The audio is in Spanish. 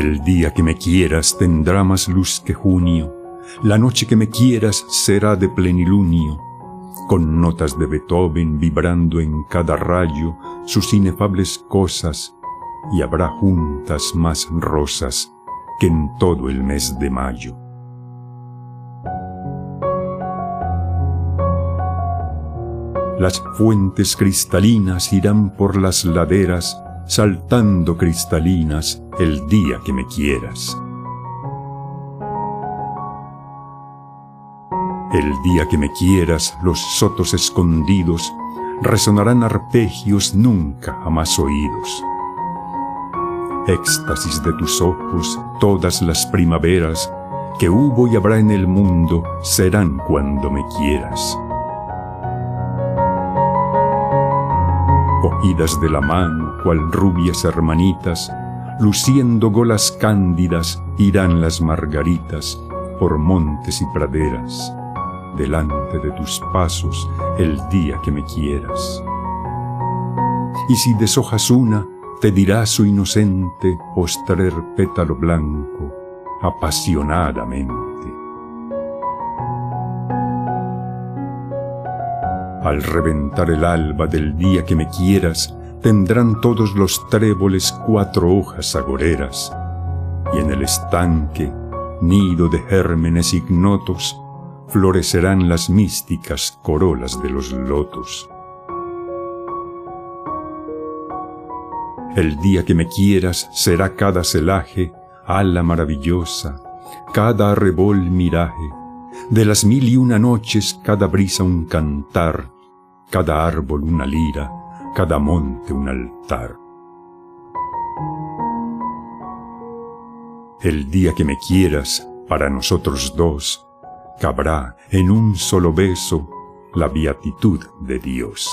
El día que me quieras tendrá más luz que junio, la noche que me quieras será de plenilunio, con notas de Beethoven vibrando en cada rayo sus inefables cosas, y habrá juntas más rosas que en todo el mes de mayo. Las fuentes cristalinas irán por las laderas, saltando cristalinas el día que me quieras. El día que me quieras, los sotos escondidos resonarán arpegios nunca jamás oídos. Éxtasis de tus ojos, todas las primaveras que hubo y habrá en el mundo serán cuando me quieras. Cogidas de la mano, cual rubias hermanitas, luciendo golas cándidas, irán las margaritas por montes y praderas, delante de tus pasos el día que me quieras. Y si deshojas una, te dirá su inocente postrer pétalo blanco, apasionadamente. Al reventar el alba del día que me quieras, tendrán todos los tréboles cuatro hojas agoreras, y en el estanque, nido de gérmenes ignotos, florecerán las místicas corolas de los lotos. El día que me quieras será cada celaje, ala maravillosa, cada arrebol miraje, de las mil y una noches cada brisa un cantar, cada árbol una lira, cada monte un altar. El día que me quieras, para nosotros dos, cabrá en un solo beso la beatitud de Dios.